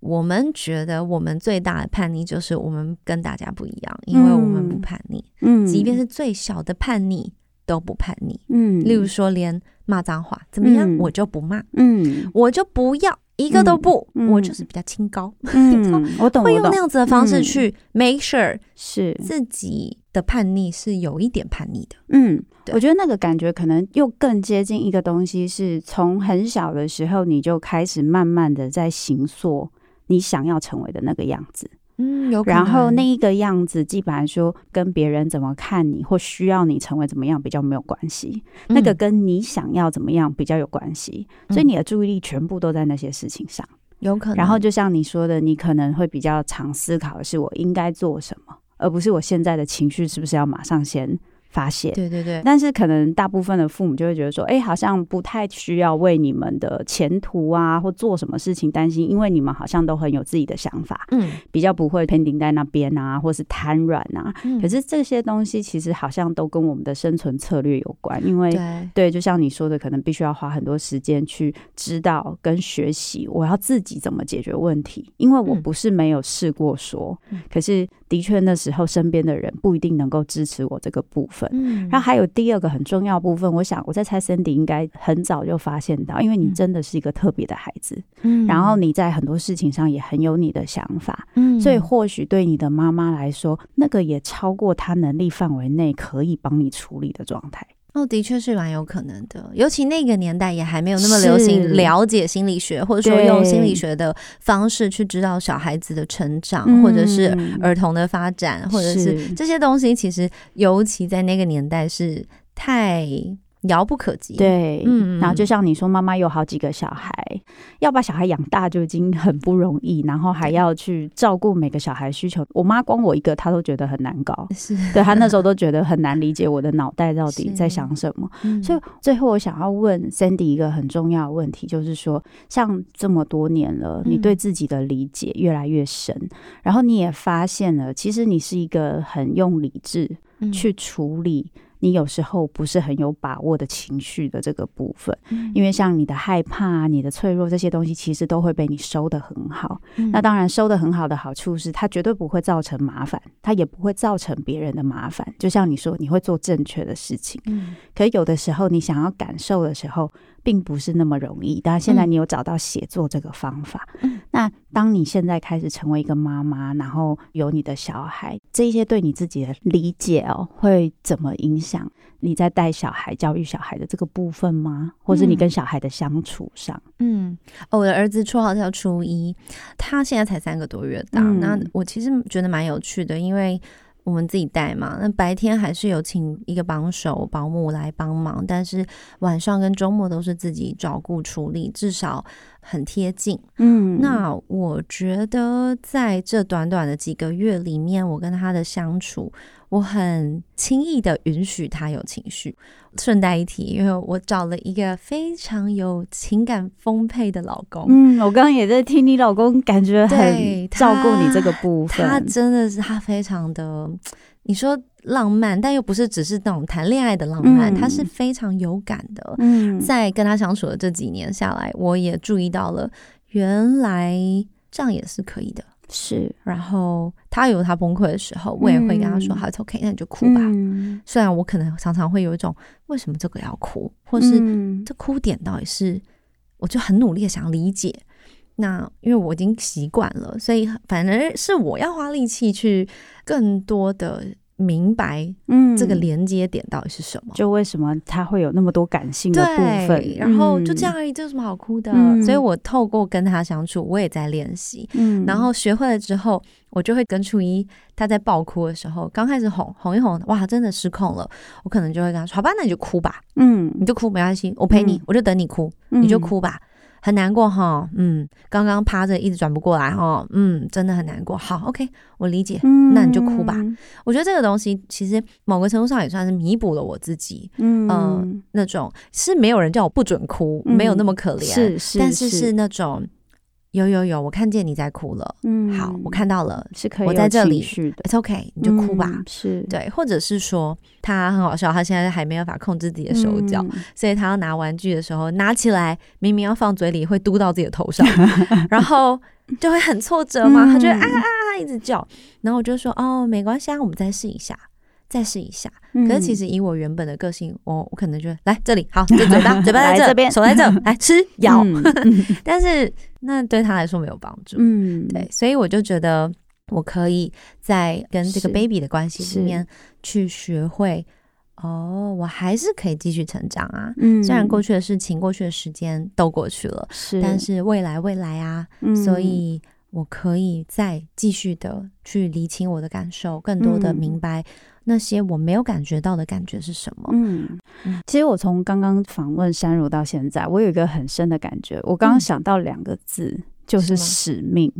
我们觉得我们最大的叛逆就是我们跟大家不一样，因为我们不叛逆，嗯即便是最小的叛逆都不叛逆。嗯例如说，连骂脏话怎么样，嗯我就不骂，嗯我就不要。一个都不，我就是比较清高，嗯，我懂，会用那，样子的方式嗯。去 make sure 是。自己的叛逆是有一点叛逆的。嗯，我觉得那个感觉可能又更接近一个东西，是从很小的时候你就开始慢慢的在形塑你想要成为的那个样子，嗯，有可然后那一个样子，基本上说跟别人怎么看你或需要你成为怎么样比较没有关系，那个嗯。跟你想要怎么样比较有关系，所以你的注意力全部都在那些事情上。有可能，然后就像你说的，你可能会比较常思考的是我应该做什么，而不是我现在的情绪是不是要马上先发泄。对对对，但是可能大部分的父母就会觉得说，哎、好像不太需要为你们的前途啊或做什么事情担心，因为你们好像都很有自己的想法，嗯，比较不会 pending 在那边啊，或是瘫软啊。嗯可是这些东西其实好像都跟我们的生存策略有关，因为对，对，就像你说的，可能必须要花很多时间去知道跟学习，我要自己怎么解决问题。因为我嗯不是没有试过说，嗯可是的确那时候身边的人不一定能够支持我这个部分。嗯。然后还有第二个很重要部分，我想我在猜 Cindy 应该很早就发现到，因为你嗯。真的是一个特别的孩子，嗯。然后你在很多事情上也很有你的想法，嗯。所以或许对你的妈妈来说，那个也超过她能力范围内可以帮你处理的状态。哦，的确是蛮有可能的，尤其那个年代也还没有那么流行了解心理学，或者说用心理学的方式去指导小孩子的成长，或者是嗯儿童的发展，或者是是。这些东西，其实尤其在那个年代是太遥不可及。，对，嗯然后就像你说，妈妈有好几个小孩，要把小孩养大就已经很不容易，然后还要去照顾每个小孩需求。我妈光我一个，她都觉得很难搞。是，对她那时候都觉得很难理解我的脑袋到底在想什么。嗯所以最后我想要问 Sandy 一个很重要的问题，就是说，像这么多年了，你嗯对自己的理解越来越深，然后你也发现了，其实你是一个很用理智嗯去处理你有时候不是很有把握的情绪的这个部分。嗯因为像你的害怕、啊、你的脆弱这些东西，其实都会被你收得很好。嗯那当然，收得很好的好处是，它绝对不会造成麻烦，它也不会造成别人的麻烦。就像你说，你会做正确的事情。嗯可有的时候，你想要感受的时候，并不是那么容易。但现在嗯你有找到写作这个方法。嗯那当你现在开始成为一个妈妈，然后有你的小孩，这一些对你自己的理解哦，会怎么影响你在带小孩、教育小孩的这个部分吗？或是你嗯跟小孩的相处上？嗯，哦，我的儿子绰号叫初一，他现在才三个多月大。嗯那我其实觉得蛮有趣的，因为我们自己带嘛，那白天还是有请一个帮手保姆来帮忙，但是晚上跟周末都是自己照顾处理，至少很贴近。嗯那我觉得在这短短的几个月里面，我跟他的相处，我很轻易的允许他有情绪。顺带一提，因为我找了一个非常有情感丰沛的老公，嗯，我刚刚也在听你老公，感觉对很照顾你这个部分。他真的是他非常的，你说浪漫，但又不是只是那种谈恋爱的浪漫，嗯他是非常有感的。嗯在跟他相处的这几年下来，我也注意到了，原来这样也是可以的。是然后他有他崩溃的时候，我也会跟他说：“嗯好 OK，那你就哭吧。嗯虽然我可能常常会有一种为什么这个要哭，或是嗯这哭点到底是，我就很努力的想理解。那因为我已经习惯了，所以反而是我要花力气去更多的明白嗯这个连接点到底是什么。就为什么他会有那么多感性的部分，，然后就这样嗯，而已，这有什么好哭的？嗯所以我透过跟他相处，我也在练习。嗯然后学会了之后，我就会跟初一他在爆哭的时候，刚开始哄哄一哄，哇，真的失控了，我可能就会跟他说：“好吧，那你就哭吧，嗯你就哭没关系，我陪你，嗯我就等你哭，你就，哭吧。”很难过哈，嗯，刚刚趴着一直转不过来哈，嗯，真的很难过。好，OK，我理解。嗯那你就哭吧我觉得这个东西其实某个程度上也算是弥补了我自己嗯呃那种是没有人叫我不准哭，嗯没有那么可怜，是是，但是是那种有有有，我看见你在哭了，嗯好，我看到了是可以我在这里有情绪的，，It's OK，你就哭吧。嗯是对，或者是说他很好笑，他现在还没有法控制自己的手脚，嗯所以他要拿玩具的时候，拿起来明明要放嘴里，会嘟到自己的头上，然后就会很挫折嘛，他就啊啊啊一直叫，然后我就说哦没关系啊，我们再试一下。再试一下，可是其嗯实以我原本的个性，我我可能就会来这里，好，这嘴巴，嘴巴在这，边。手在这，来吃咬。嗯。但是那对他来说没有帮助，嗯。对，所以我就觉得我可以在跟这个 baby 的关系里面去学会，哦，我还是可以继续成长啊。嗯。虽然过去的事情、过去的时间都过去了，是，但是未来未来啊，嗯。所以我可以再继续的去理清我的感受，更多的嗯。明白那些我没有感觉到的感觉是什么。嗯嗯，其实我从刚刚访问山如到现在，我有一个很深的感觉。我刚刚嗯想到两个字，就是使命。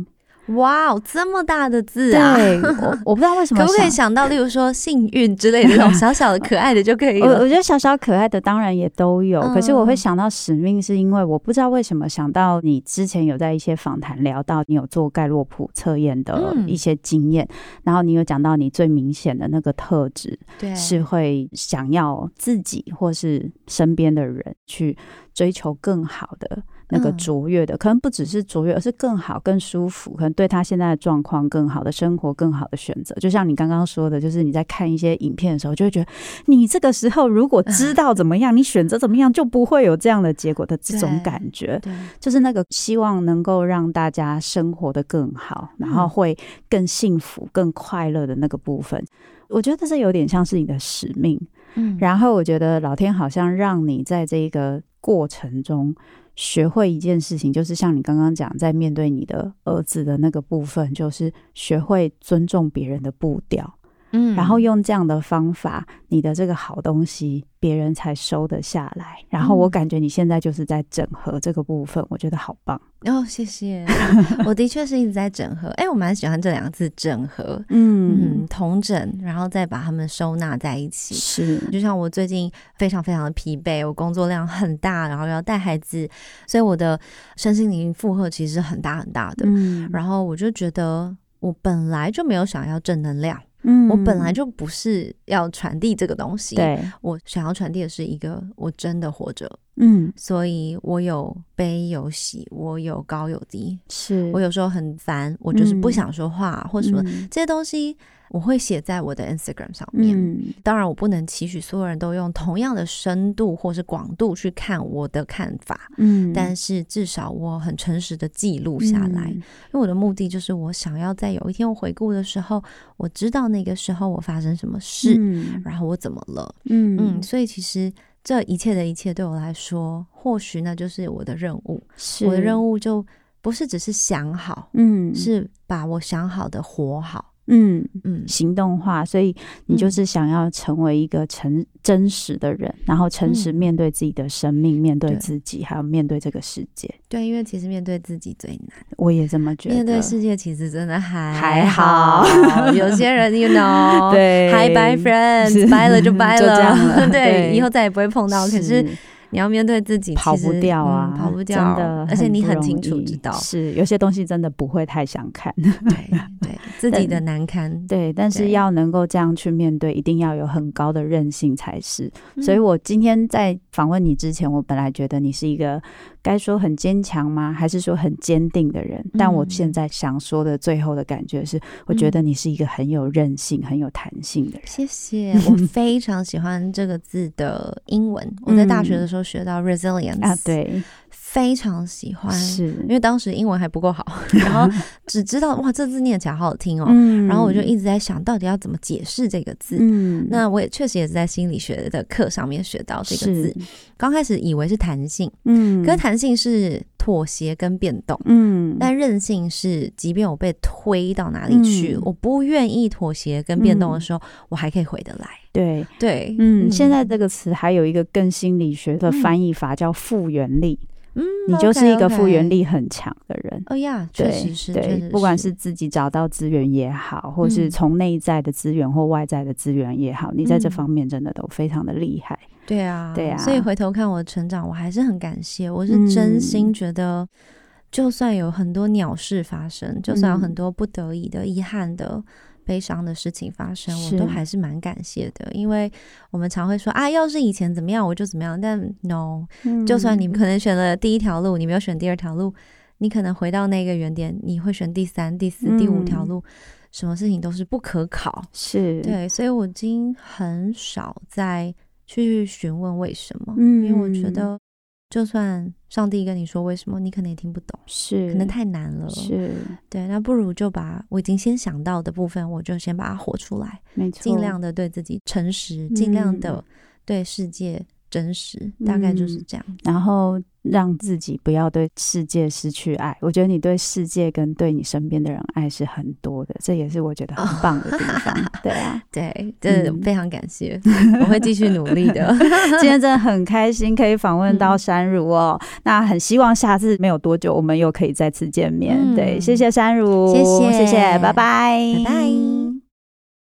哇哦，这么大的字啊！对，我我不知道为什么 可不可以想想到，例如说幸运之类的那种 小小的可爱的就可以了？我我觉得小小可爱的当然也都有，可是我会嗯想到使命，是因为我不知道为什么想到你之前有在一些访谈聊到你有做盖洛普测验的嗯一些经验，然后你有讲到你最明显的那个特质对，是会想要自己或是身边的人去追求更好的。那个嗯卓越的，可能不只是卓越，而是更好、更舒服，可能对他现在的状况更好的生活、更好的选择。就像你刚刚说的，就是你在看一些影片的时候，就会觉得你这个时候如果知道怎么样，你选择怎么样，就不会有这样的结果的这种感觉。对，就是那个希望能够让大家生活的更好，然后嗯会更幸福、更快乐的那个部分。我觉得这有点像是你的使命，嗯然后我觉得老天好像让你在这个过程中学会一件事情，就是像你刚刚讲，在面对你的儿子的那个部分，就是学会尊重别人的步调，嗯然后用这样的方法，你的这个好东西别人才收得下来。然后我嗯感觉你现在就是在整合这个部分，我觉得好棒。哦，谢谢，我的确是一直在整合。哎，我蛮喜欢这两个字“整合”，嗯嗯，同整，然后再把它们收纳在一起。是，就像我最近非常非常的疲惫，我工作量很大，然后要带孩子，所以我的身心灵负荷其实很大很大的。嗯然后我就觉得，我本来就没有想要正能量，嗯我本来就不是要传递这个东西。对，我想要传递的是一个我真的活着，嗯。所以我有悲有喜，我有高有低。是，我有时候很烦，我就是不嗯。想说话、或什么嗯。这些东西，我会写在我的 Instagram 上面。嗯。当然，我不能期许所有人都用同样的深度或是广度去看我的看法，嗯。但是至少我很诚实的记录下来，因为我的目的就是我想要在有一天我回顾的时候，我知道那个时候我发生什么事，嗯。然后我怎么了。嗯。嗯，所以其实这一切的一切对我来说，或许那就是我的任务。是我的任务就不是只是想好，嗯是把我想好的活好。嗯嗯，行动化，所以你就嗯是想要成为一个诚真实的人，然后诚实嗯面对自己的生命，面对对自己，还有面对这个世界。对，因为其实面对自己最难，我也这么觉得。面对世界其实真的还还好。有些人，you know，对，hi bye 是 friends，拜了就拜就这样了对，对。以后再也不会碰到。可是你要面对自己，跑不掉啊，嗯跑不掉，真的，而且你很清楚知道，是有些东西真的不会太想看。对对，自己的但难堪，对，但是要能够这样去面对，一定要有很高的韧性才是。所以嗯我今天在访问你之前，我本来觉得你是一个该说很坚强吗，还是说很坚定的人？但我现嗯在想说的最后的感觉是，我觉得你是一个很有韧性、很有弹性的人。谢谢，我 非常喜欢这个字的英文。我在大学的时候学到 resilience 啊，，对，非常喜欢，是，因为当时英文还不够好，然后只知道哇，这字念起来好好听哦，嗯。然后我就一直在想到底要怎么解释这个字。嗯。那我也确实也是在心理学的课上面学到这个字，刚开始以为是弹性，嗯。可是弹性是妥协跟变动。嗯，但韧性是，即便我被推到哪里去，嗯。我不愿意妥协跟变动的时候，我还可以回得来。对，对，嗯，现在这个词还有一个更心理学的翻译法叫复原力，嗯，你就是一个复原。力很强的人。哎呀，确实是，对，不管是自己找到资源也好，或是嗯从内在的资源或外在的资源也好，你在这嗯方面真的都非常的厉害。对啊，对啊所以回头看我的成长，我还是很感谢。我是真心嗯觉得，就算有很多鸟事发生，就算有很嗯多不得已的、遗憾的、悲伤的事情发生，我都还是蛮感谢的。因为我们常会说啊，要是以前怎么样，我就怎么样。但 no，就算你可能选了第一条路，你没有选第二条路，你可能回到那个原点，你会选第三、第四、第五条嗯路，什么事情都是不可考。是，对，所以我已经很少再去询问为什么，嗯因为我觉得，就算上帝跟你说为什么，你可能也听不懂，是，可能太难了。是，对，那不如就把我已经先想到的部分，我就先把它活出来，没错，尽量的对自己诚实，尽量嗯的对世界真实，大概就是这样。然后让自己不要对世界失去爱。我觉得你对世界跟对你身边的人爱是很多的，这也是我觉得很棒的地方。对啊，对，真的非常感谢，我会继续努力的。今天真的很开心可以访问到山如哦，那很希望下次没有多久我们又可以再次见面。对，谢谢山如，谢谢，谢谢，拜拜，拜拜。